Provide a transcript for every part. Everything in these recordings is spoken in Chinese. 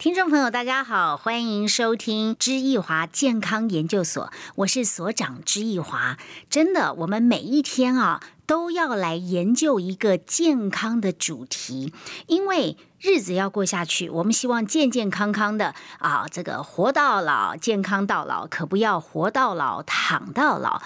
听众朋友，大家好，欢迎收听知易华健康研究所，我是所长知易华。真的，我们每一天啊，都要来研究一个健康的主题，因为日子要过下去，我们希望健健康康的啊，这个活到老，健康到老，可不要活到老，躺到老。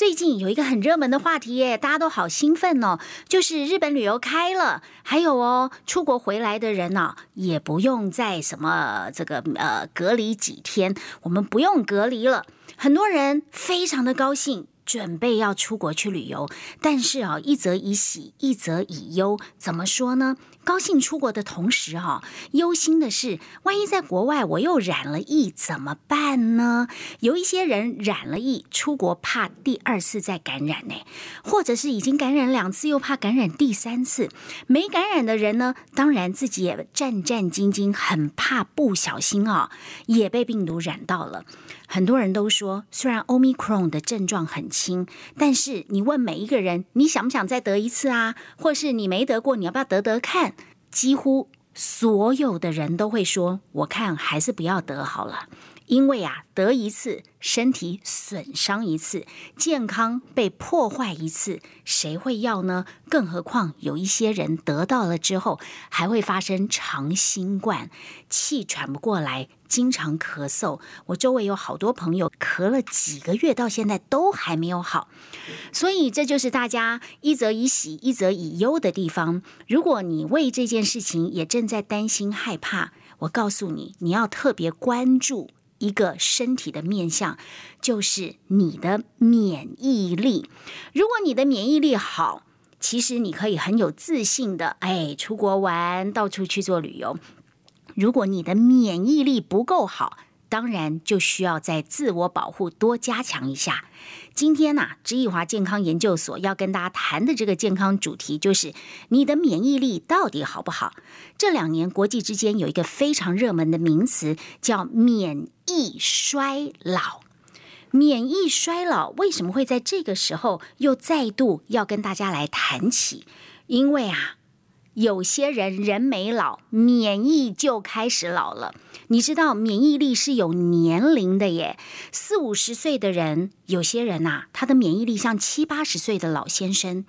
最近有一个很热门的话题耶，大家都好兴奋哦，就是日本旅游开了，还有哦，出国回来的人呢，也不用再什么这个呃隔离几天，我们不用隔离了，很多人非常的高兴。准备要出国去旅游，但是啊，一则以喜，一则以忧。怎么说呢？高兴出国的同时，哈，忧心的是，万一在国外我又染了疫怎么办呢？有一些人染了疫，出国怕第二次再感染呢，或者是已经感染两次，又怕感染第三次。没感染的人呢，当然自己也战战兢兢，很怕不小心啊，也被病毒染到了。很多人都说，虽然 Omicron 的症状很轻，但是你问每一个人，你想不想再得一次啊？或是你没得过，你要不要得得看？几乎所有的人都会说，我看还是不要得好了。因为啊，得一次，身体损伤一次，健康被破坏一次，谁会要呢？更何况有一些人得到了之后，还会发生长新冠，气喘不过来，经常咳嗽。我周围有好多朋友咳了几个月，到现在都还没有好。所以这就是大家一则以喜，一则以忧的地方。如果你为这件事情也正在担心害怕，我告诉你，你要特别关注。一个身体的面相，就是你的免疫力。如果你的免疫力好，其实你可以很有自信的，哎，出国玩，到处去做旅游。如果你的免疫力不够好，当然就需要在自我保护多加强一下。今天呢，知易华健康研究所要跟大家谈的这个健康主题，就是你的免疫力到底好不好？这两年国际之间有一个非常热门的名词，叫免疫衰老。免疫衰老为什么会在这个时候又再度要跟大家来谈起？因为啊。有些人人没老，免疫就开始老了。你知道免疫力是有年龄的耶，四五十岁的人，有些人呐，他的免疫力像七八十岁的老先生；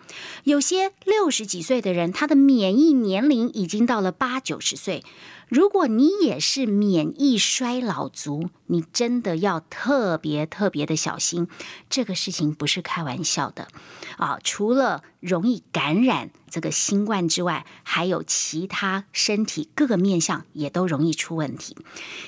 有些六十几岁的人，他的免疫年龄已经到了八九十岁。如果你也是免疫衰老族，你真的要特别特别的小心，这个事情不是开玩笑的啊！除了容易感染这个新冠之外，还有其他身体各个面相也都容易出问题。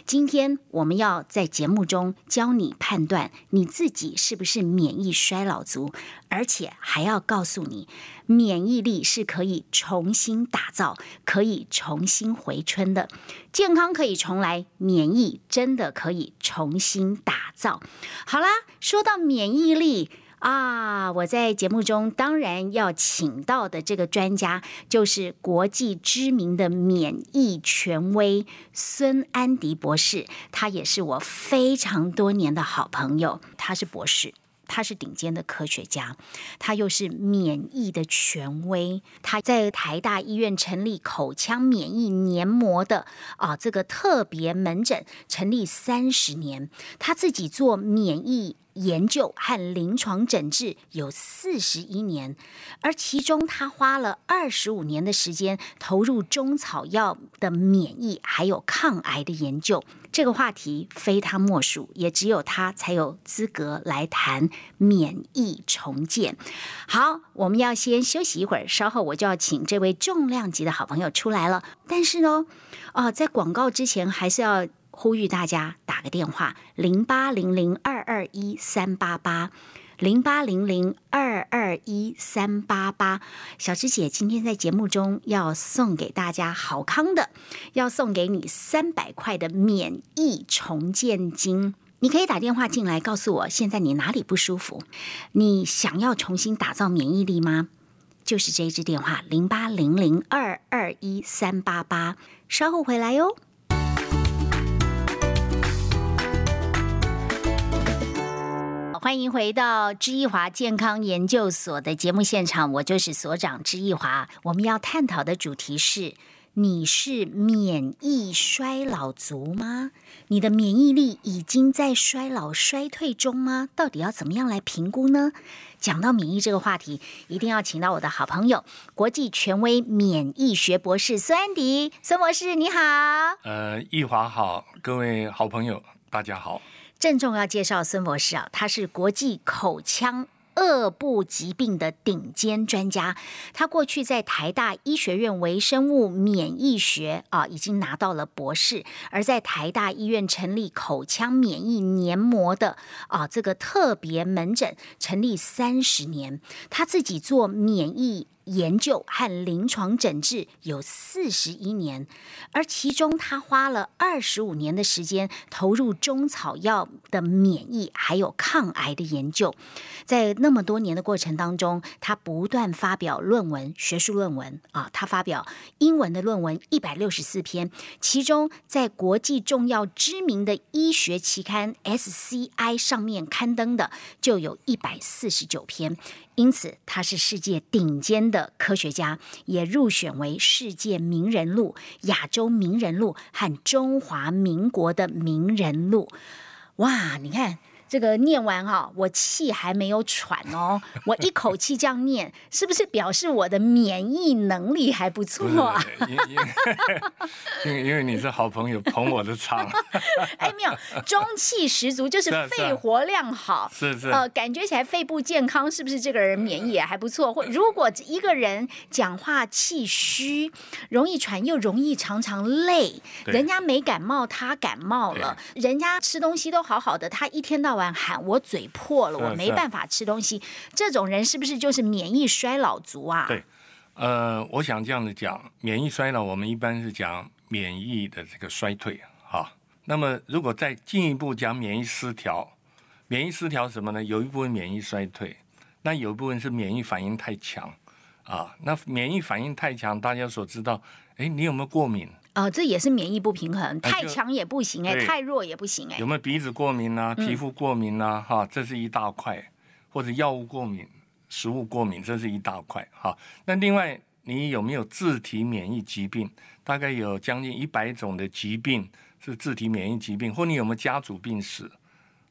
今天我们要在节目中教你判断你自己是不是免疫衰老族，而且还要告诉你。免疫力是可以重新打造、可以重新回春的，健康可以重来，免疫真的可以重新打造。好啦，说到免疫力啊，我在节目中当然要请到的这个专家，就是国际知名的免疫权威孙安迪博士，他也是我非常多年的好朋友，他是博士。他是顶尖的科学家，他又是免疫的权威。他在台大医院成立口腔免疫黏膜的啊这个特别门诊，成立三十年。他自己做免疫。研究和临床诊治有四十一年，而其中他花了二十五年的时间投入中草药的免疫还有抗癌的研究。这个话题非他莫属，也只有他才有资格来谈免疫重建。好，我们要先休息一会儿，稍后我就要请这位重量级的好朋友出来了。但是呢，啊，在广告之前还是要。呼吁大家打个电话零八零零二二一三八八零八零零二二一三八八。小芝姐今天在节目中要送给大家好康的，要送给你三百块的免疫重建金。你可以打电话进来告诉我，现在你哪里不舒服？你想要重新打造免疫力吗？就是这一支电话零八零零二二一三八八。稍后回来哟。欢迎回到知易华健康研究所的节目现场，我就是所长知易华。我们要探讨的主题是你是免疫衰老族吗？你的免疫力已经在衰老衰退中吗？到底要怎么样来评估呢？讲到免疫这个话题，一定要请到我的好朋友，国际权威免疫学博士孙安迪，孙博士你好。呃，易华好，各位好朋友大家好。郑重要介绍孙博士啊，他是国际口腔。恶部疾病的顶尖专家，他过去在台大医学院微生物免疫学啊，已经拿到了博士，而在台大医院成立口腔免疫黏膜的啊这个特别门诊，成立三十年，他自己做免疫。研究和临床诊治有四十一年，而其中他花了二十五年的时间投入中草药的免疫还有抗癌的研究。在那么多年的过程当中，他不断发表论文，学术论文啊，他发表英文的论文一百六十四篇，其中在国际重要知名的医学期刊 SCI 上面刊登的就有一百四十九篇。因此，他是世界顶尖的科学家，也入选为世界名人录、亚洲名人录和中华民国的名人录。哇，你看。这个念完哈，我气还没有喘哦，我一口气这样念，是不是表示我的免疫能力还不错啊？因 为因为你是好朋友捧我的场，哎，没有，中气十足，就是肺活量好，是是，呃，感觉起来肺部健康，是不是这个人免疫也还不错？或如果一个人讲话气虚，容易喘，又容易常常累，人家没感冒，他感冒了，人家吃东西都好好的，他一天到晚。喊我嘴破了，我没办法吃东西。这种人是不是就是免疫衰老族啊？对，呃，我想这样子讲，免疫衰老，我们一般是讲免疫的这个衰退哈。那么如果再进一步讲免疫失调，免疫失调什么呢？有一部分免疫衰退，那有一部分是免疫反应太强啊。那免疫反应太强，大家所知道，哎，你有没有过敏？啊，这也是免疫不平衡，太强也不行哎，太弱也不行哎。有没有鼻子过敏啊？皮肤过敏啊？哈，这是一大块，或者药物过敏、食物过敏，这是一大块哈。那另外，你有没有自体免疫疾病？大概有将近一百种的疾病是自体免疫疾病，或你有没有家族病史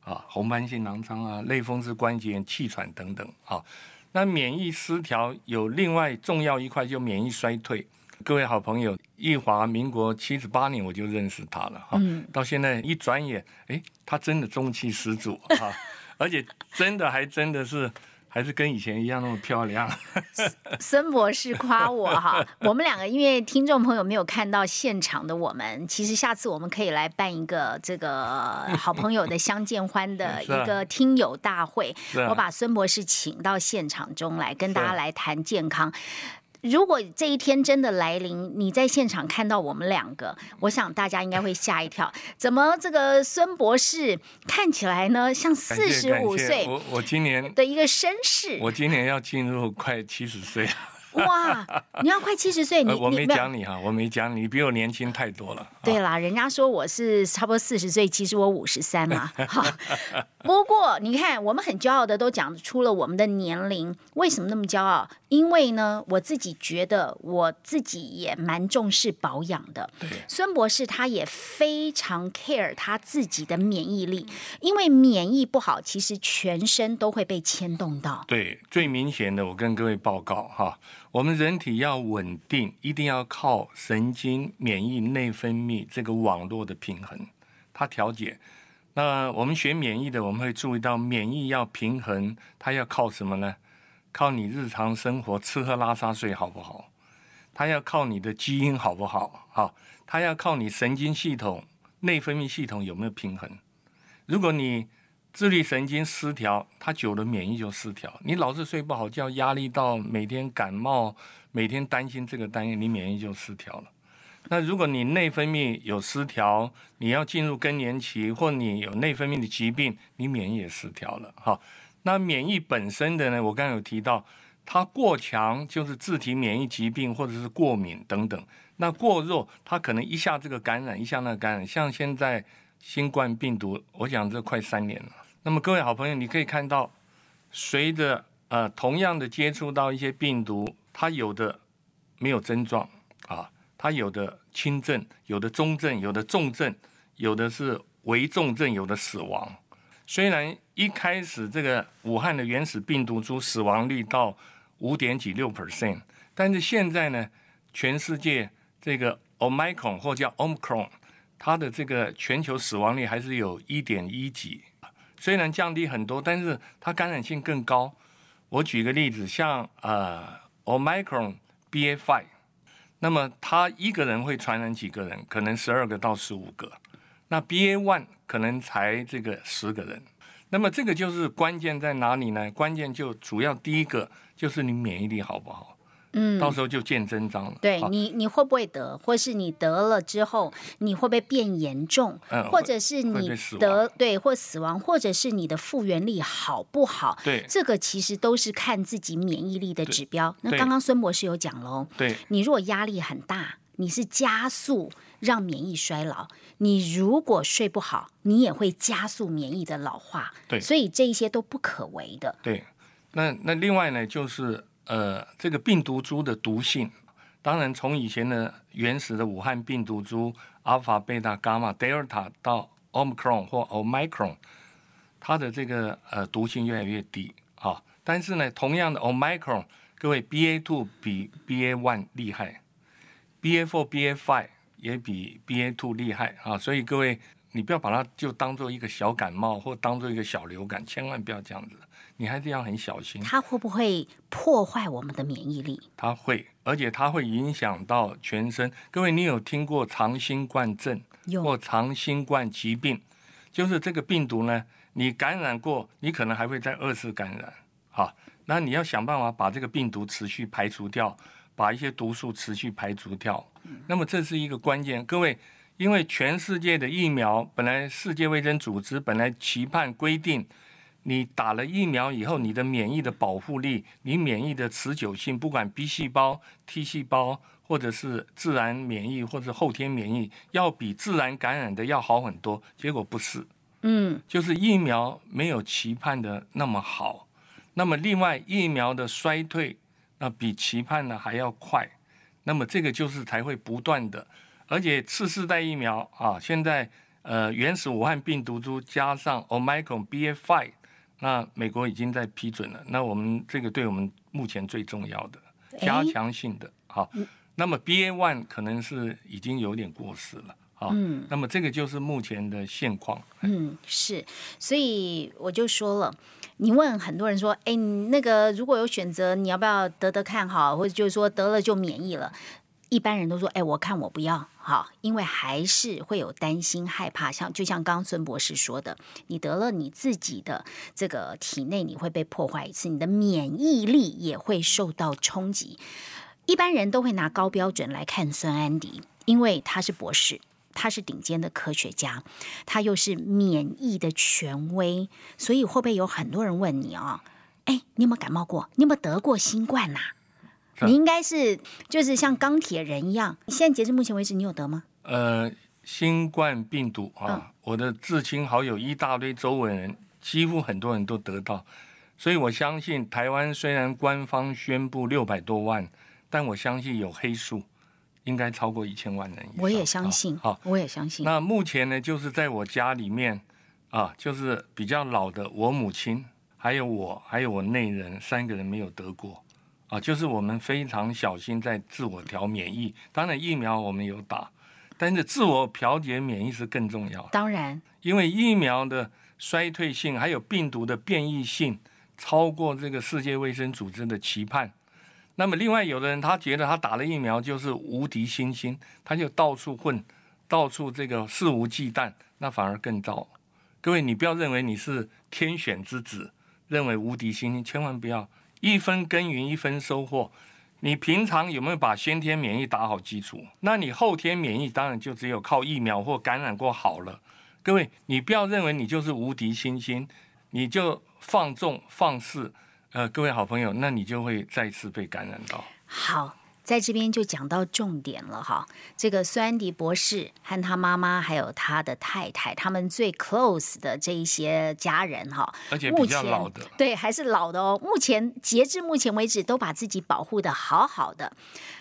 啊？红斑性狼疮啊、类风湿关节炎、气喘等等啊。那免疫失调有另外重要一块，就免疫衰退。各位好朋友，易华，民国七十八年我就认识他了哈，到现在一转眼，哎，他真的中气十足哈，而且真的还真的是还是跟以前一样那么漂亮。孙博士夸我哈，我们两个因为听众朋友没有看到现场的我们，其实下次我们可以来办一个这个好朋友的相见欢的一个听友大会，我把孙博士请到现场中来跟大家来谈健康。如果这一天真的来临，你在现场看到我们两个，我想大家应该会吓一跳。怎么这个孙博士看起来呢，像四十五岁？我我今年的一个绅士，我今年要进入快七十岁。哇，你要快七十岁，你我没讲你哈，我没讲你，比我年轻太多了。对啦，人家说我是差不多四十岁，其实我五十三嘛。好，不过你看，我们很骄傲的都讲出了我们的年龄，为什么那么骄傲？因为呢，我自己觉得我自己也蛮重视保养的。孙博士他也非常 care 他自己的免疫力，因为免疫不好，其实全身都会被牵动到。对，最明显的，我跟各位报告哈。我们人体要稳定，一定要靠神经、免疫、内分泌这个网络的平衡，它调节。那我们学免疫的，我们会注意到，免疫要平衡，它要靠什么呢？靠你日常生活吃喝拉撒睡好不好？它要靠你的基因好不好？好，它要靠你神经系统、内分泌系统有没有平衡？如果你自律神经失调，它久了免疫就失调。你老是睡不好觉，压力到每天感冒，每天担心这个担心，你免疫就失调了。那如果你内分泌有失调，你要进入更年期，或你有内分泌的疾病，你免疫也失调了。哈，那免疫本身的呢？我刚刚有提到，它过强就是自体免疫疾病或者是过敏等等。那过弱，它可能一下这个感染，一下那个感染。像现在新冠病毒，我想这快三年了。那么各位好朋友，你可以看到，随着呃同样的接触到一些病毒，它有的没有症状啊，它有的轻症，有的中症，有的重症，有的是危重症，有的死亡。虽然一开始这个武汉的原始病毒株死亡率到五点几六 percent，但是现在呢，全世界这个 Omicron 或叫 Omicron，它的这个全球死亡率还是有一点一几，虽然降低很多，但是它感染性更高。我举个例子，像呃 Omicron BA.5，那么它一个人会传染几个人？可能十二个到十五个。那 BA.1 可能才这个十个人。那么这个就是关键在哪里呢？关键就主要第一个就是你免疫力好不好？嗯，到时候就见真章了。对你，你会不会得，或是你得了之后，你会不会变严重？嗯，或者是你得对或死亡，或者是你的复原力好不好？对，这个其实都是看自己免疫力的指标。那刚刚孙博士有讲喽，对，你如果压力很大，你是加速让免疫衰老；你如果睡不好，你也会加速免疫的老化。对，所以这一些都不可为的。对，那那另外呢，就是。呃，这个病毒株的毒性，当然从以前的原始的武汉病毒株阿尔法、贝塔、伽马、德尔塔到 omicron 或 omicron，它的这个呃毒性越来越低啊。但是呢，同样的 omicron，各位 BA two 比 BA one 厉害，BA four、BA five 也比 BA two 厉害啊。所以各位，你不要把它就当做一个小感冒或当做一个小流感，千万不要这样子。你还是要很小心，它会不会破坏我们的免疫力？它会，而且它会影响到全身。各位，你有听过长新冠症或长新冠疾病？就是这个病毒呢，你感染过，你可能还会再二次感染。好，那你要想办法把这个病毒持续排除掉，把一些毒素持续排除掉。那么这是一个关键。各位，因为全世界的疫苗，本来世界卫生组织本来期盼规定。你打了疫苗以后，你的免疫的保护力，你免疫的持久性，不管 B 细胞、T 细胞，或者是自然免疫或者后天免疫，要比自然感染的要好很多。结果不是，嗯，就是疫苗没有期盼的那么好。那么另外，疫苗的衰退，那比期盼的还要快。那么这个就是才会不断的，而且次世代疫苗啊，现在呃原始武汉病毒株加上 Omicron BA.5。那美国已经在批准了，那我们这个对我们目前最重要的加强性的，好，那么 B A one 可能是已经有点过时了，好，嗯，那么这个就是目前的现况，嗯，是，所以我就说了，你问很多人说，哎，那个如果有选择，你要不要得得看好，或者就是说得了就免疫了？一般人都说，哎，我看我不要，好，因为还是会有担心害怕，像就像刚孙博士说的，你得了你自己的这个体内你会被破坏一次，你的免疫力也会受到冲击。一般人都会拿高标准来看孙安迪，因为他是博士，他是顶尖的科学家，他又是免疫的权威，所以会不会有很多人问你哦，哎，你有没有感冒过？你有没有得过新冠呐？你应该是就是像钢铁人一样。现在截至目前为止，你有得吗？呃，新冠病毒啊，我的至亲好友一大堆，周围人几乎很多人都得到，所以我相信台湾虽然官方宣布六百多万，但我相信有黑数，应该超过一千万人。我也相信，好，我也相信。那目前呢，就是在我家里面啊，就是比较老的我母亲，还有我，还有我内人三个人没有得过。啊，就是我们非常小心在自我调免疫。当然疫苗我们有打，但是自我调节免疫是更重要。当然，因为疫苗的衰退性还有病毒的变异性超过这个世界卫生组织的期盼。那么另外有的人他觉得他打了疫苗就是无敌星星，他就到处混，到处这个肆无忌惮，那反而更糟。各位，你不要认为你是天选之子，认为无敌星星，千万不要。一分耕耘一分收获，你平常有没有把先天免疫打好基础？那你后天免疫当然就只有靠疫苗或感染过好了。各位，你不要认为你就是无敌星星，你就放纵放肆，呃，各位好朋友，那你就会再次被感染到。好，在这边就讲到重点了哈。这个苏安迪博士和他妈妈还有他的太太，他们最 close 的这一些家人哈，而且比较老的，对，还是老的哦。目前截至目前为止，都把自己保护的好好的。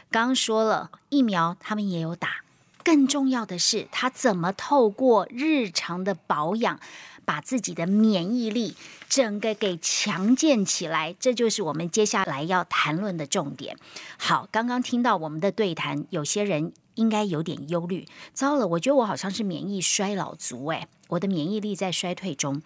刚刚说了疫苗，他们也有打。更重要的是，他怎么透过日常的保养，把自己的免疫力整个给强健起来？这就是我们接下来要谈论的重点。好，刚刚听到我们的对谈，有些人应该有点忧虑。糟了，我觉得我好像是免疫衰老族，诶，我的免疫力在衰退中。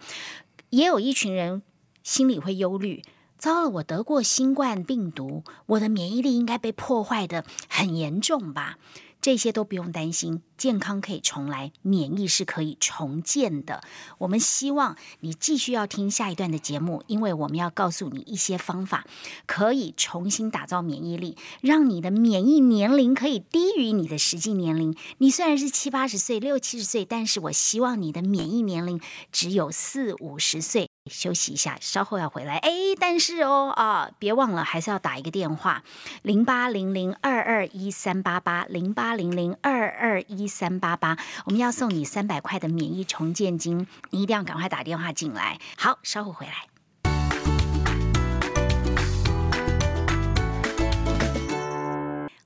也有一群人心里会忧虑。糟了，我得过新冠病毒，我的免疫力应该被破坏的很严重吧？这些都不用担心，健康可以重来，免疫是可以重建的。我们希望你继续要听下一段的节目，因为我们要告诉你一些方法，可以重新打造免疫力，让你的免疫年龄可以低于你的实际年龄。你虽然是七八十岁、六七十岁，但是我希望你的免疫年龄只有四五十岁。休息一下，稍后要回来。哎，但是哦啊，别忘了还是要打一个电话，零八零零二二一三八八，零八零零二二一三八八。我们要送你三百块的免疫重建金，你一定要赶快打电话进来。好，稍后回来。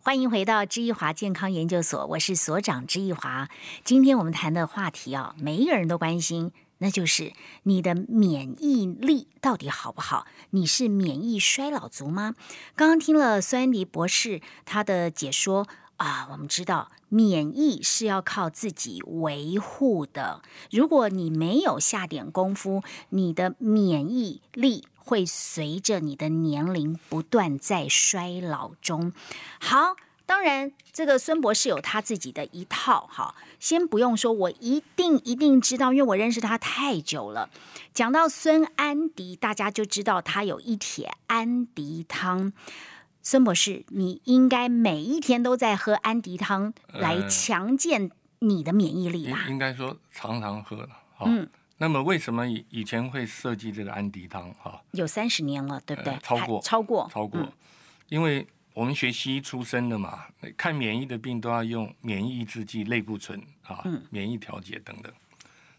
欢迎回到知易华健康研究所，我是所长知易华。今天我们谈的话题啊，每一个人都关心。那就是你的免疫力到底好不好？你是免疫衰老族吗？刚刚听了孙安迪博士他的解说啊，我们知道免疫是要靠自己维护的。如果你没有下点功夫，你的免疫力会随着你的年龄不断在衰老中。好。当然，这个孙博士有他自己的一套哈，先不用说，我一定一定知道，因为我认识他太久了。讲到孙安迪，大家就知道他有一铁安迪汤。孙博士，你应该每一天都在喝安迪汤来强健你的免疫力吧？应该说常常喝了。嗯，那么为什么以以前会设计这个安迪汤？哈，有三十年了，对不对？超过，超过，超过，因为。我们学西医出身的嘛，看免疫的病都要用免疫抑制剂、类固醇啊，免疫调节等等。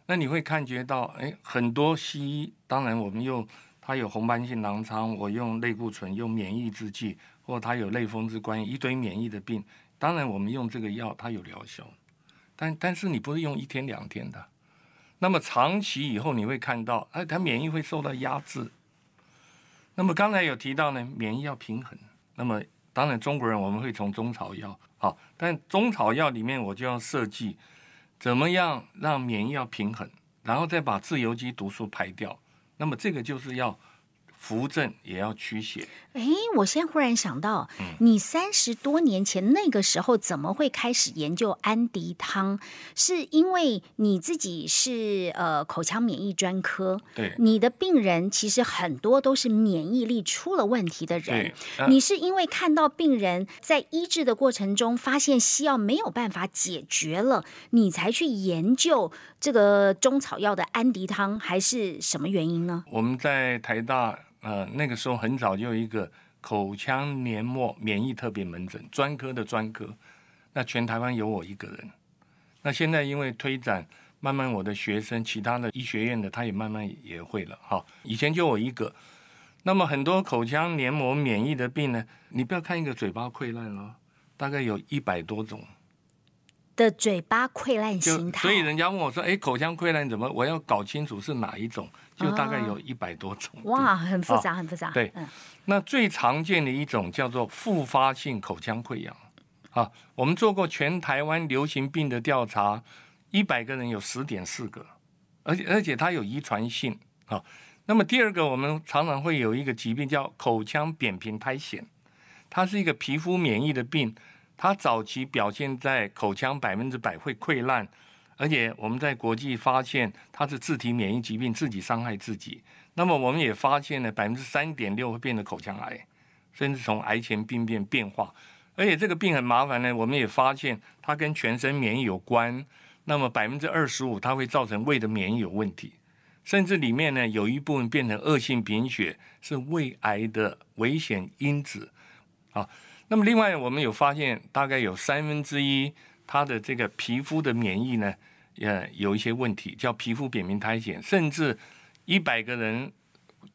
那你会感觉到，哎，很多西医，当然我们用它有红斑性狼疮，我用类固醇、用免疫抑制剂，或它有类风湿关系一堆免疫的病，当然我们用这个药它有疗效，但但是你不是用一天两天的，那么长期以后你会看到，哎，它免疫会受到压制。那么刚才有提到呢，免疫要平衡，那么。当然，中国人我们会从中草药好，但中草药里面我就要设计怎么样让免疫要平衡，然后再把自由基毒素排掉。那么这个就是要。扶正也要驱邪。哎，我现在忽然想到，你三十多年前那个时候怎么会开始研究安迪汤？是因为你自己是呃口腔免疫专科，对，你的病人其实很多都是免疫力出了问题的人。你是因为看到病人在医治的过程中发现西药没有办法解决了，你才去研究这个中草药的安迪汤，还是什么原因呢？我们在台大。呃，那个时候很早就有一个口腔黏膜免疫特别门诊专科的专科，那全台湾有我一个人。那现在因为推展，慢慢我的学生，其他的医学院的他也慢慢也会了哈。以前就我一个，那么很多口腔黏膜免疫的病呢，你不要看一个嘴巴溃烂哦，大概有一百多种。的嘴巴溃烂形态，所以人家问我说：“哎，口腔溃烂怎么？我要搞清楚是哪一种，就大概有一百多种。”哇，很复杂，很复杂。对，那最常见的一种叫做复发性口腔溃疡。啊，我们做过全台湾流行病的调查，一百个人有十点四个，而且而且它有遗传性。啊，那么第二个，我们常常会有一个疾病叫口腔扁平苔藓，它是一个皮肤免疫的病。它早期表现在口腔百分之百会溃烂，而且我们在国际发现它是自体免疫疾病，自己伤害自己。那么我们也发现了百分之三点六会变得口腔癌，甚至从癌前病变变化。而且这个病很麻烦呢，我们也发现它跟全身免疫有关。那么百分之二十五它会造成胃的免疫有问题，甚至里面呢有一部分变成恶性贫血，是胃癌的危险因子啊。那么另外我们有发现，大概有三分之一它的这个皮肤的免疫呢，呃，有一些问题，叫皮肤扁平苔藓，甚至一百个人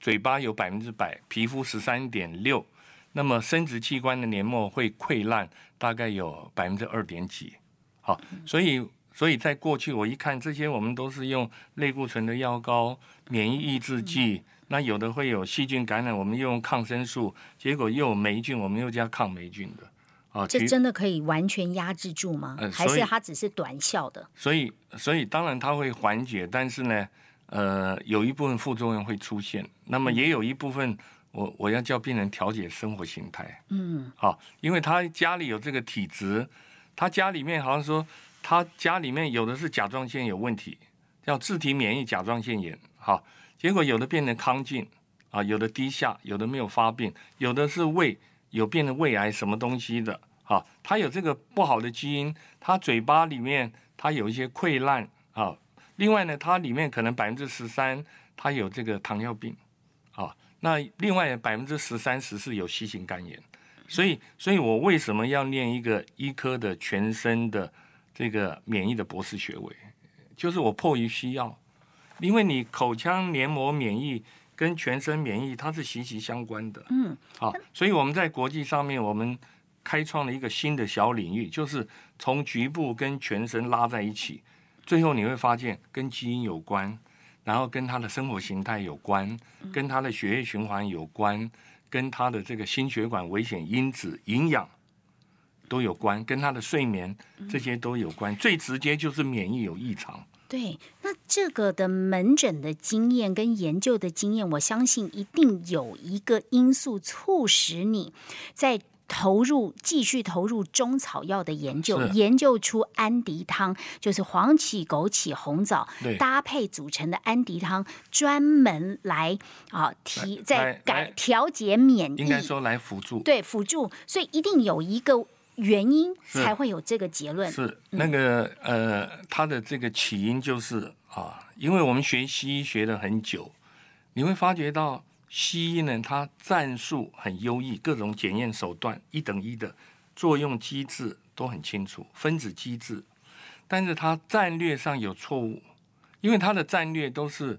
嘴巴有百分之百皮肤十三点六，那么生殖器官的黏膜会溃烂，大概有百分之二点几。好，所以所以在过去我一看这些，我们都是用类固醇的药膏、免疫抑制剂。那有的会有细菌感染，我们又用抗生素，结果又有霉菌，我们又加抗霉菌的，啊，这真的可以完全压制住吗？还是它只是短效的？所以，所以当然它会缓解，但是呢，呃，有一部分副作用会出现。那么也有一部分，我我要叫病人调节生活形态，嗯，好，因为他家里有这个体质，他家里面好像说他家里面有的是甲状腺有问题，叫自体免疫甲状腺炎，好。结果有的变成康健啊，有的低下，有的没有发病，有的是胃有变成胃癌什么东西的啊，他有这个不好的基因，他嘴巴里面他有一些溃烂啊，另外呢，它里面可能百分之十三他有这个糖尿病啊，那另外百分之十三十四有细型肝炎，所以，所以我为什么要念一个医科的全身的这个免疫的博士学位，就是我迫于需要。因为你口腔黏膜免疫跟全身免疫它是息息相关的，嗯，好，所以我们在国际上面，我们开创了一个新的小领域，就是从局部跟全身拉在一起，最后你会发现跟基因有关，然后跟他的生活形态有关，跟他的血液循环有关，跟他的这个心血管危险因子、营养都有关，跟他的睡眠这些都有关，最直接就是免疫有异常。对，那这个的门诊的经验跟研究的经验，我相信一定有一个因素促使你在投入继续投入中草药的研究，研究出安迪汤，就是黄芪、枸杞、红枣搭配组成的安迪汤，专门来啊提在改调节免疫，应该说来辅助，对辅助，所以一定有一个。原因才会有这个结论。是那个呃，它的这个起因就是啊，因为我们学西医学了很久，你会发觉到西医呢，它战术很优异，各种检验手段一等一的作用机制都很清楚，分子机制，但是它战略上有错误，因为它的战略都是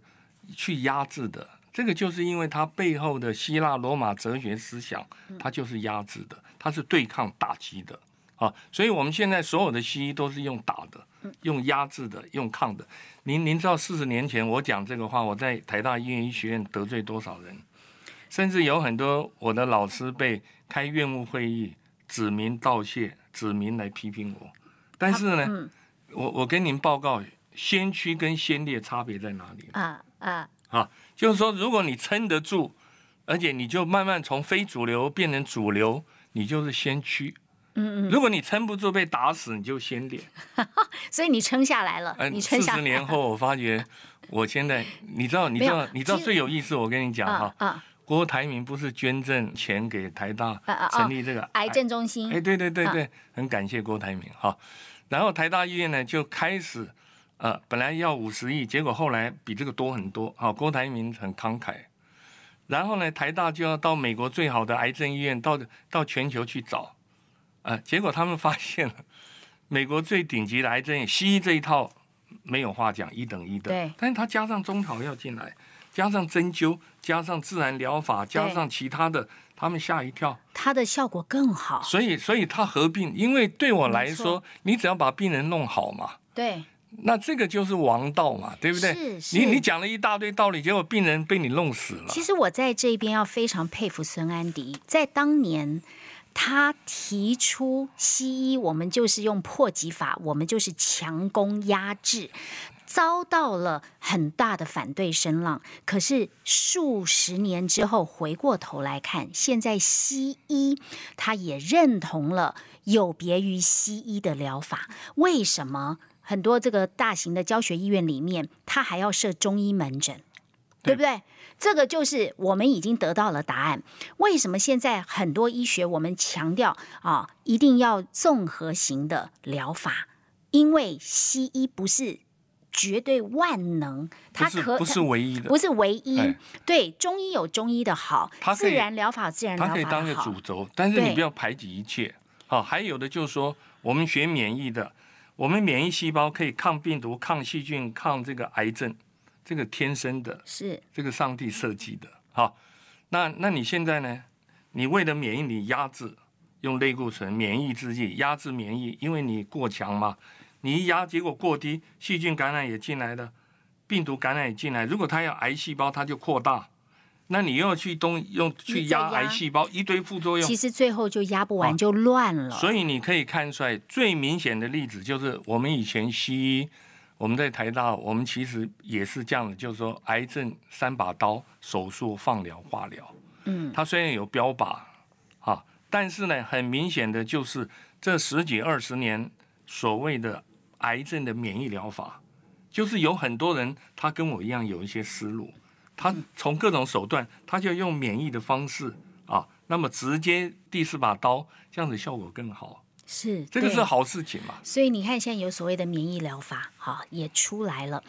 去压制的。这个就是因为它背后的希腊罗马哲学思想，它就是压制的，它是对抗打击的啊。所以我们现在所有的西医都是用打的，用压制的，用抗的。您您知道四十年前我讲这个话，我在台大医院医学院得罪多少人？甚至有很多我的老师被开院务会议，指名道谢，指名来批评我。但是呢，我我跟您报告，先驱跟先烈差别在哪里？啊啊。啊，就是说，如果你撑得住，而且你就慢慢从非主流变成主流，你就是先驱。嗯嗯。如果你撑不住被打死，你就先烈。所以你撑下来了。嗯，四十年后，我发觉，我现在，你知道，你知道，你知道最有意思，我跟你讲哈。啊。郭台铭不是捐赠钱给台大成立这个癌症中心？哎，对对对对，很感谢郭台铭哈。然后台大医院呢就开始。呃，本来要五十亿，结果后来比这个多很多。好，郭台铭很慷慨。然后呢，台大就要到美国最好的癌症医院，到到全球去找。呃，结果他们发现了，美国最顶级的癌症西医这一套没有话讲，一等一的。对。但是他加上中草药进来，加上针灸，加上自然疗法，加上其他的，他们吓一跳。它的效果更好。所以，所以他合并，因为对我来说，你只要把病人弄好嘛。对。那这个就是王道嘛，对不对？是是你你讲了一大堆道理，结果病人被你弄死了。其实我在这边要非常佩服孙安迪，在当年他提出西医，我们就是用破击法，我们就是强攻压制，遭到了很大的反对声浪。可是数十年之后回过头来看，现在西医他也认同了有别于西医的疗法，为什么？很多这个大型的教学医院里面，他还要设中医门诊，对不对？这个就是我们已经得到了答案。为什么现在很多医学我们强调啊，一定要综合型的疗法？因为西医不是绝对万能，它可不是唯一的，不是唯一。对，中医有中医的好，自然疗法自然疗法它可以当个主轴，但是你不要排挤一切。好，还有的就是说，我们学免疫的，我们免疫细胞可以抗病毒、抗细菌、抗这个癌症，这个天生的，是这个上帝设计的。好，那那你现在呢？你为了免疫，你压制用类固醇、免疫制剂压制免疫，因为你过强嘛。你一压，结果过低，细菌感染也进来了，病毒感染也进来。如果它要癌细胞，它就扩大，那你又要去东用去压癌细胞，一堆副作用。其实最后就压不完，就乱了。所以你可以看出来，最明显的例子就是我们以前西医，我们在台大，我们其实也是这样的，就是说癌症三把刀：手术、放疗、化疗。嗯，它虽然有标靶，啊，但是呢，很明显的就是这十几二十年所谓的。癌症的免疫疗法，就是有很多人他跟我一样有一些思路，他从各种手段，他就用免疫的方式啊，那么直接第四把刀，这样子效果更好，是这个是好事情嘛？所以你看，现在有所谓的免疫疗法，哈也出来了。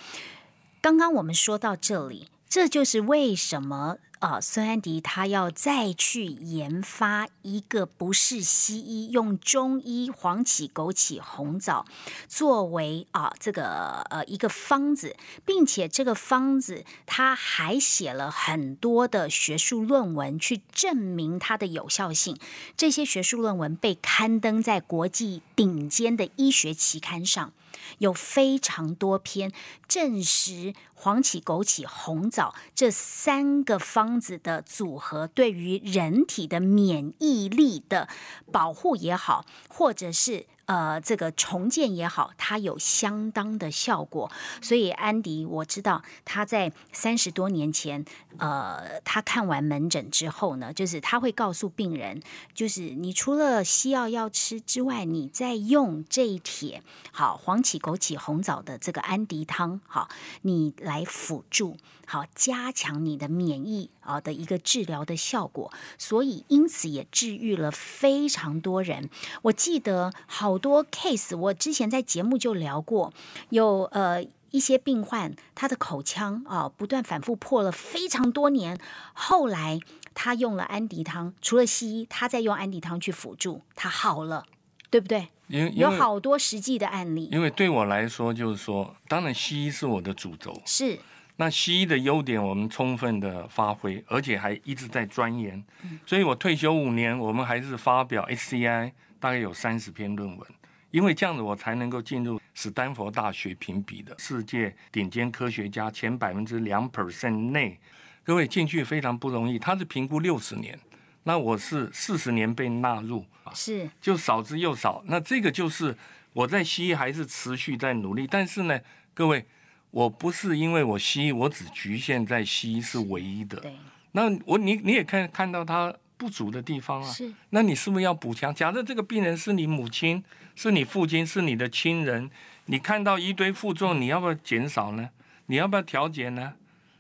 刚刚我们说到这里，这就是为什么。啊，孙安迪他要再去研发一个不是西医，用中医黄芪、枸杞、红枣作为啊这个呃一个方子，并且这个方子他还写了很多的学术论文去证明它的有效性。这些学术论文被刊登在国际顶尖的医学期刊上。有非常多篇证实黄芪、枸杞、红枣这三个方子的组合对于人体的免疫力的保护也好，或者是。呃，这个重建也好，它有相当的效果。所以安迪，我知道他在三十多年前，呃，他看完门诊之后呢，就是他会告诉病人，就是你除了西药要吃之外，你再用这一帖好黄芪、枸杞、红枣的这个安迪汤，好，你来辅助，好加强你的免疫啊的一个治疗的效果。所以因此也治愈了非常多人。我记得好。多 case，我之前在节目就聊过，有呃一些病患，他的口腔啊不断反复破了非常多年，后来他用了安迪汤，除了西医，他在用安迪汤去辅助，他好了，对不对？有好多实际的案例。因为对我来说，就是说，当然西医是我的主轴，是那西医的优点我们充分的发挥，而且还一直在钻研，所以我退休五年，我们还是发表 SCI。大概有三十篇论文，因为这样子我才能够进入史丹佛大学评比的世界顶尖科学家前百分之两 percent 内。各位进去非常不容易，他是评估六十年，那我是四十年被纳入啊，是就少之又少。那这个就是我在西医还是持续在努力，但是呢，各位，我不是因为我西医，我只局限在西医是唯一的。对，那我你你也看看到他。不足的地方啊，是，那你是不是要补强？假设这个病人是你母亲，是你父亲，是你的亲人，你看到一堆负重，你要不要减少呢？你要不要调节呢？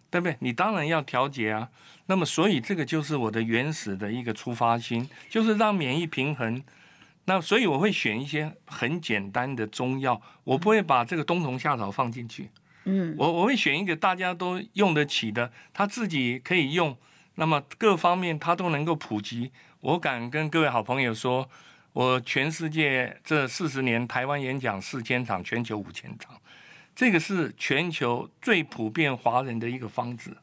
对不对？你当然要调节啊。那么，所以这个就是我的原始的一个出发心，就是让免疫平衡。那所以我会选一些很简单的中药，我不会把这个冬虫夏草放进去。嗯，我我会选一个大家都用得起的，他自己可以用。那么各方面他都能够普及，我敢跟各位好朋友说，我全世界这四十年台湾演讲四千场，全球五千场，这个是全球最普遍华人的一个方子，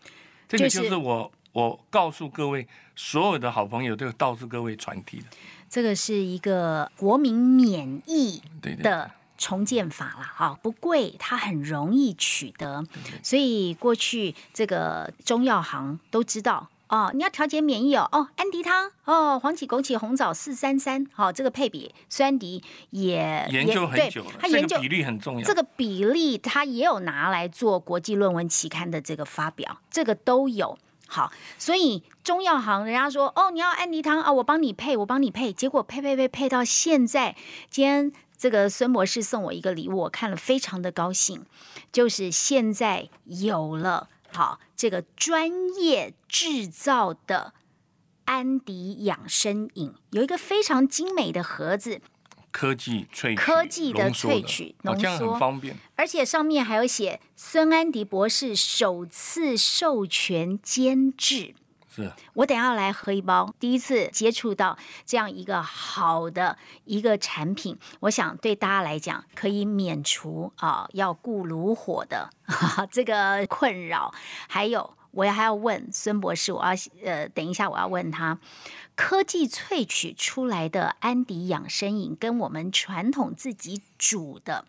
这个就是我我告诉各位所有的好朋友都告诉各位传递的，这个是一个国民免疫的重建法了，哈，不贵，它很容易取得，所以过去这个中药行都知道。哦，你要调节免疫哦，哦，安迪汤哦，黄芪、枸杞、红枣四三三，好，这个配比，孙安迪也研究很久了，他研究比例很重要，这个比例他也有拿来做国际论文期刊的这个发表，这个都有。好，所以中药行人家说，哦，你要安迪汤啊，我帮你配，我帮你配，结果配配配配到现在，今天这个孙博士送我一个礼物，我看了非常的高兴，就是现在有了。好，这个专业制造的安迪养生饮有一个非常精美的盒子，科技萃取，科技的萃取浓哦，这样缩很方便。而且上面还有写孙安迪博士首次授权监制。是我等下来喝一包，第一次接触到这样一个好的一个产品，我想对大家来讲可以免除啊要顾炉火的这个困扰。还有，我还要问孙博士，我要呃等一下我要问他，科技萃取出来的安迪养生饮跟我们传统自己煮的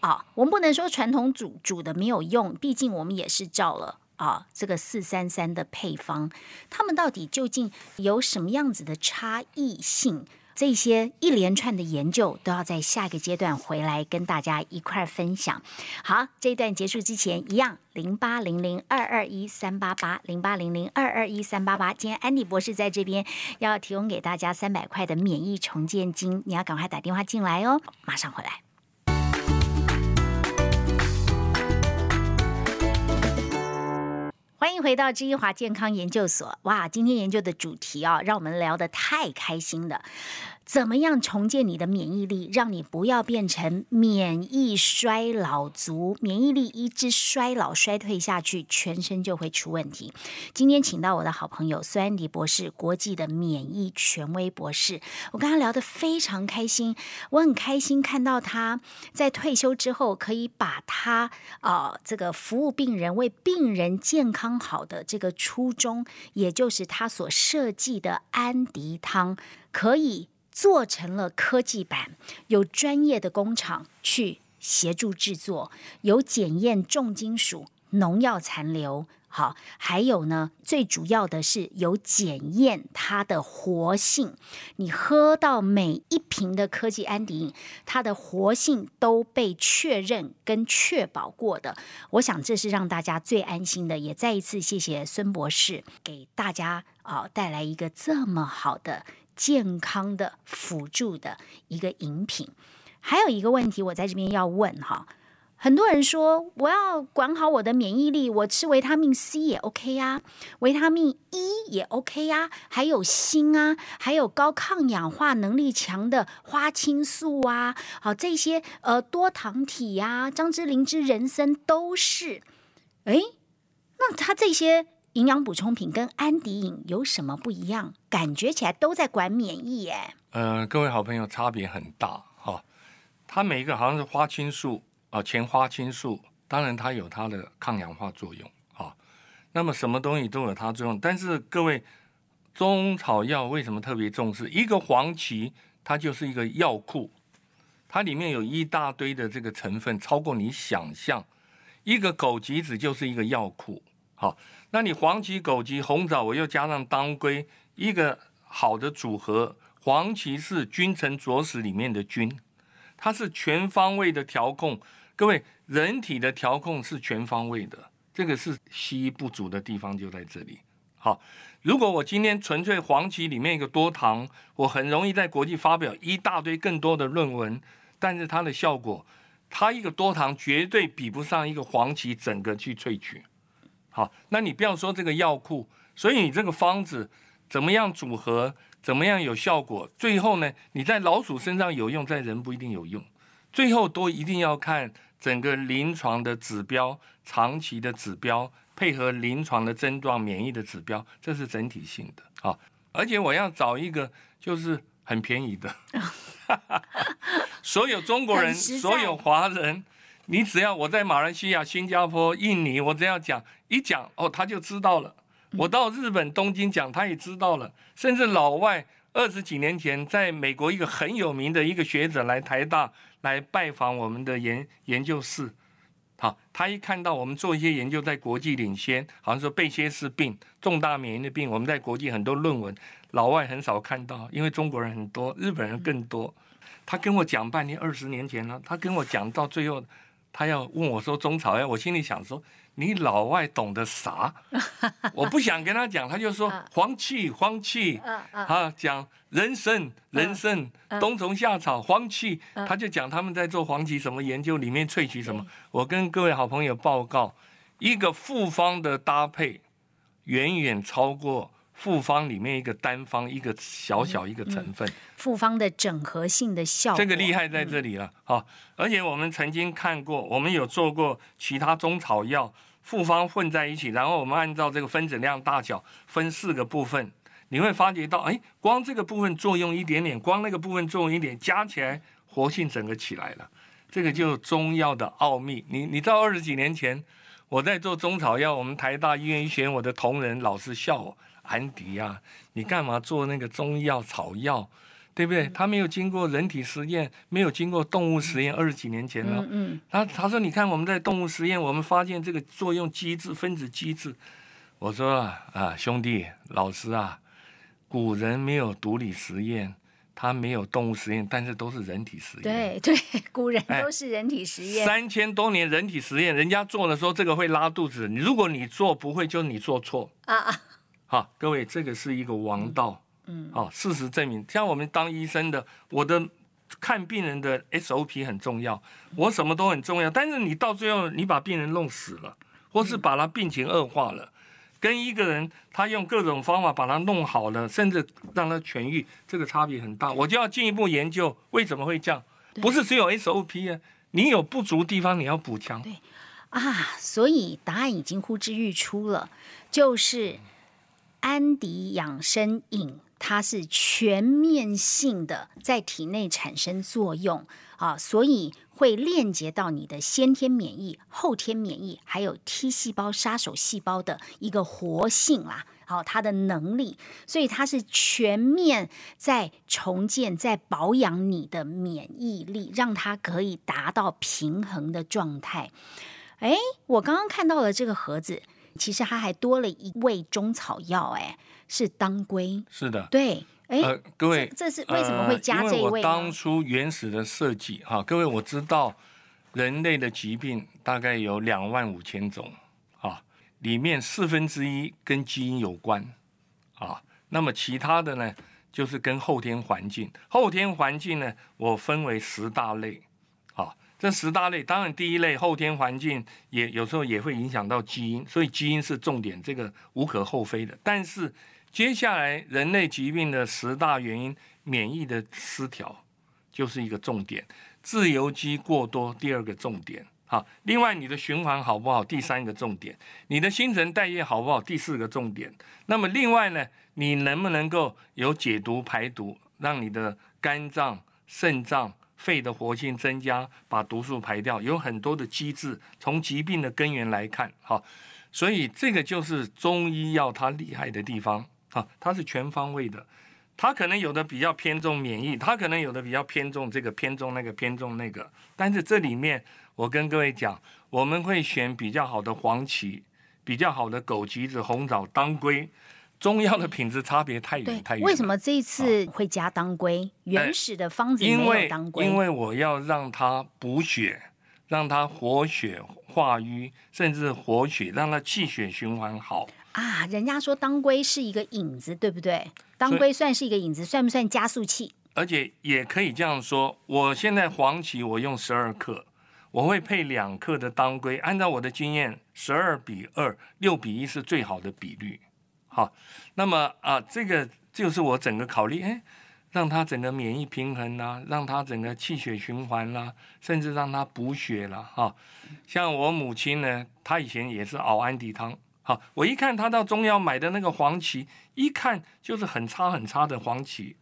啊，我们不能说传统煮煮的没有用，毕竟我们也是照了。啊，这个四三三的配方，他们到底究竟有什么样子的差异性？这些一连串的研究都要在下个阶段回来跟大家一块儿分享。好，这一段结束之前，一样零八零零二二一三八八零八零零二二一三八八。今天安迪博士在这边要提供给大家三百块的免疫重建金，你要赶快打电话进来哦，马上回来。欢迎回到知一华健康研究所。哇，今天研究的主题啊，让我们聊得太开心了。怎么样重建你的免疫力，让你不要变成免疫衰老族？免疫力一直衰老衰退下去，全身就会出问题。今天请到我的好朋友孙安迪博士，国际的免疫权威博士，我跟他聊得非常开心。我很开心看到他在退休之后，可以把他啊、呃、这个服务病人、为病人健康好的这个初衷，也就是他所设计的安迪汤，可以。做成了科技版，有专业的工厂去协助制作，有检验重金属、农药残留，好，还有呢，最主要的是有检验它的活性。你喝到每一瓶的科技安迪，它的活性都被确认跟确保过的。我想这是让大家最安心的。也再一次谢谢孙博士给大家啊带来一个这么好的。健康的辅助的一个饮品，还有一个问题，我在这边要问哈，很多人说我要管好我的免疫力，我吃维他命 C 也 OK 呀、啊，维他命 E 也 OK 呀、啊，还有锌啊，还有高抗氧化能力强的花青素啊，好这些呃多糖体呀、啊，张之灵芝人参都是，诶，那它这些。营养补充品跟安迪饮有什么不一样？感觉起来都在管免疫耶。呃，各位好朋友，差别很大哈。它每一个好像是花青素啊，前花青素，当然它有它的抗氧化作用啊。那么什么东西都有它作用，但是各位中草药为什么特别重视？一个黄芪，它就是一个药库，它里面有一大堆的这个成分，超过你想象。一个枸杞子就是一个药库，好。那你黄芪、枸杞、红枣，我又加上当归，一个好的组合。黄芪是君臣佐使里面的君，它是全方位的调控。各位，人体的调控是全方位的，这个是西医不足的地方就在这里。好，如果我今天纯粹黄芪里面一个多糖，我很容易在国际发表一大堆更多的论文，但是它的效果，它一个多糖绝对比不上一个黄芪整个去萃取。好，那你不要说这个药库，所以你这个方子怎么样组合，怎么样有效果？最后呢，你在老鼠身上有用，在人不一定有用。最后都一定要看整个临床的指标、长期的指标，配合临床的症状、免疫的指标，这是整体性的啊。而且我要找一个就是很便宜的，所有中国人、所有华人。你只要我在马来西亚、新加坡、印尼，我只要讲一讲哦，他就知道了。我到日本东京讲，他也知道了。甚至老外二十几年前，在美国一个很有名的一个学者来台大来拜访我们的研研究室，好，他一看到我们做一些研究在国际领先，好像说贝歇氏病、重大免疫的病，我们在国际很多论文，老外很少看到，因为中国人很多，日本人更多。他跟我讲半天，二十年前了，他跟我讲到最后。他要问我说中草药，我心里想说你老外懂得啥？我不想跟他讲，他就说黄芪黄芪啊，讲人参人参冬虫夏草黄芪，他就讲他们在做黄芪什么研究，里面萃取什么。我跟各位好朋友报告，一个复方的搭配远远超过复方里面一个单方一个小小一个成分，复方的整合性的效果，这个厉害在这里了。好，而且我们曾经看过，我们有做过其他中草药复方混在一起，然后我们按照这个分子量大小分四个部分，你会发觉到，哎，光这个部分作用一点点，光那个部分作用一点，加起来活性整个起来了。这个就中药的奥秘。你你知道二十几年前我在做中草药，我们台大医院医学院我的同仁老师笑我。安迪啊，你干嘛做那个中药草药，对不对？他没有经过人体实验，没有经过动物实验，二十几年前了。嗯，他他说，你看我们在动物实验，我们发现这个作用机制、分子机制。我说啊，兄弟老师啊，古人没有毒理实验，他没有动物实验，但是都是人体实验。对 对，古人都是人体实验。三千多年人体实验，人家做的时候这个会拉肚子，如果你做不会，就是你做错啊啊。好，各位，这个是一个王道。嗯，好，事实证明，像我们当医生的，我的看病人的 SOP 很重要，我什么都很重要。但是你到最后，你把病人弄死了，或是把他病情恶化了，跟一个人他用各种方法把他弄好了，甚至让他痊愈，这个差别很大。我就要进一步研究为什么会这样，不是只有 SOP 啊，你有不足地方你要补强。对啊，所以答案已经呼之欲出了，就是。安迪养生饮，它是全面性的在体内产生作用啊，所以会链接到你的先天免疫、后天免疫，还有 T 细胞杀手细胞的一个活性啦，好，它的能力，所以它是全面在重建、在保养你的免疫力，让它可以达到平衡的状态。哎，我刚刚看到了这个盒子。其实它还多了一味中草药，哎，是当归。是的，对，哎，各位，这是为什么会加这一味？当初原始的设计，哈，各位，我知道人类的疾病大概有两万五千种，啊，里面四分之一跟基因有关，啊，那么其他的呢，就是跟后天环境。后天环境呢，我分为十大类，啊。这十大类，当然第一类后天环境也有时候也会影响到基因，所以基因是重点，这个无可厚非的。但是接下来人类疾病的十大原因，免疫的失调就是一个重点，自由基过多第二个重点。好，另外你的循环好不好？第三个重点，你的新陈代谢好不好？第四个重点。那么另外呢，你能不能够有解毒排毒，让你的肝脏、肾脏？肺的活性增加，把毒素排掉，有很多的机制。从疾病的根源来看，哈，所以这个就是中医药它厉害的地方，哈，它是全方位的。它可能有的比较偏重免疫，它可能有的比较偏重这个偏重那个偏重那个。但是这里面，我跟各位讲，我们会选比较好的黄芪，比较好的枸杞子、红枣、当归。中药的品质差别太远太远。为什么这一次会加当归？原始的方子没有当归。因为我要让它补血，让它活血化瘀，甚至活血，让它气血循环好。啊，人家说当归是一个引子，对不对？当归算是一个引子，算不算加速器？而且也可以这样说，我现在黄芪我用十二克，我会配两克的当归。按照我的经验，十二比二，六比一是最好的比率。好，那么啊，这个就是我整个考虑，哎，让它整个免疫平衡啦，让它整个气血循环啦，甚至让它补血了哈。像我母亲呢，她以前也是熬安迪汤。好，我一看他到中药买的那个黄芪，一看就是很差很差的黄芪。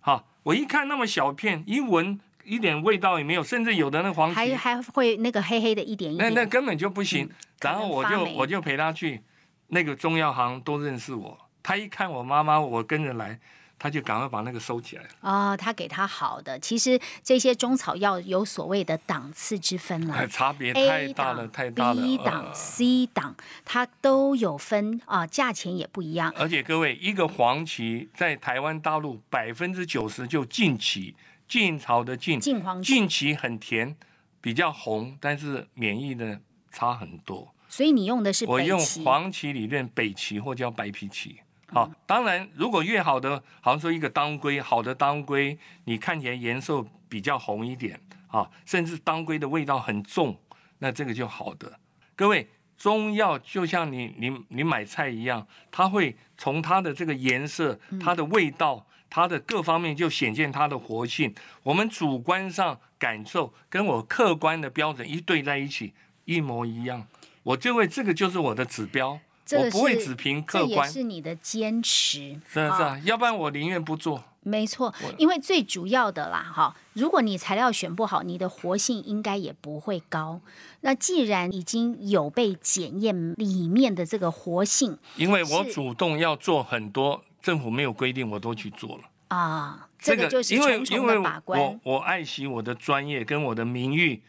好，我一看那么小片，一闻一点味道也没有，甚至有的那黄芪还还会那个黑黑的一点一点，那那根本就不行。然后我就我就陪他去。那个中药行都认识我，他一看我妈妈，我跟着来，他就赶快把那个收起来了。哦，他给他好的，其实这些中草药有所谓的档次之分了，差别太大了，太大了。B 档、C 档，它都有分啊，价钱也不一样。而且各位，一个黄芪在台湾大陆百分之九十就近芪，晋朝的晋，晋黄晋芪很甜，比较红，但是免疫的差很多。所以你用的是我用黄芪里面北芪或叫白皮芪。好，当然如果越好的，好像说一个当归，好的当归，你看起来颜色比较红一点啊，甚至当归的味道很重，那这个就好的。各位，中药就像你你你买菜一样，它会从它的这个颜色、它的味道、它的各方面就显现它的活性。我们主观上感受跟我客观的标准一对在一起，一模一样，我就会这个就是我的指标，我不会只凭客观。这也是你的坚持，是啊是啊，要不然我宁愿不做。没错，因为最主要的啦，哈，如果你材料选不好，你的活性应该也不会高。那既然已经有被检验里面的这个活性，因为我主动要做很多，政府没有规定，我都去做了啊。这个就是重重的把关。我我爱惜我的专业跟我的名誉。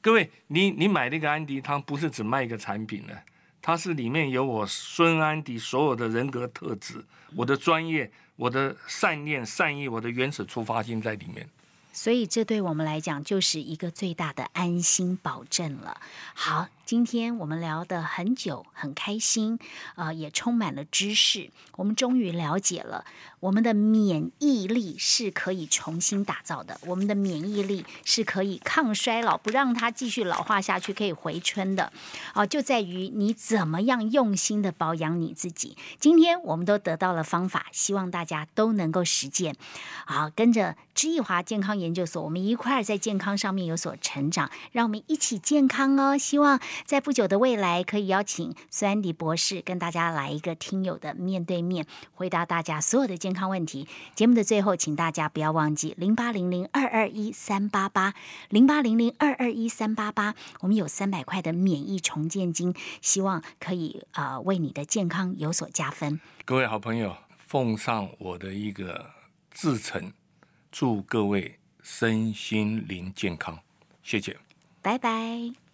各位，你你买那个安迪汤，不是只卖一个产品的，它是里面有我孙安迪所有的人格特质，我的专业。我的善念、善意，我的原始出发心在里面，所以这对我们来讲就是一个最大的安心保证了。好。今天我们聊得很久，很开心，呃，也充满了知识。我们终于了解了，我们的免疫力是可以重新打造的，我们的免疫力是可以抗衰老，不让它继续老化下去，可以回春的。啊，就在于你怎么样用心的保养你自己。今天我们都得到了方法，希望大家都能够实践。好，跟着知易华健康研究所，我们一块儿在健康上面有所成长，让我们一起健康哦。希望。在不久的未来，可以邀请苏安迪博士跟大家来一个听友的面对面，回答大家所有的健康问题。节目的最后，请大家不要忘记零八零零二二一三八八零八零零二二一三八八，我们有三百块的免疫重建金，希望可以呃为你的健康有所加分。各位好朋友，奉上我的一个至诚，祝各位身心灵健康，谢谢，拜拜。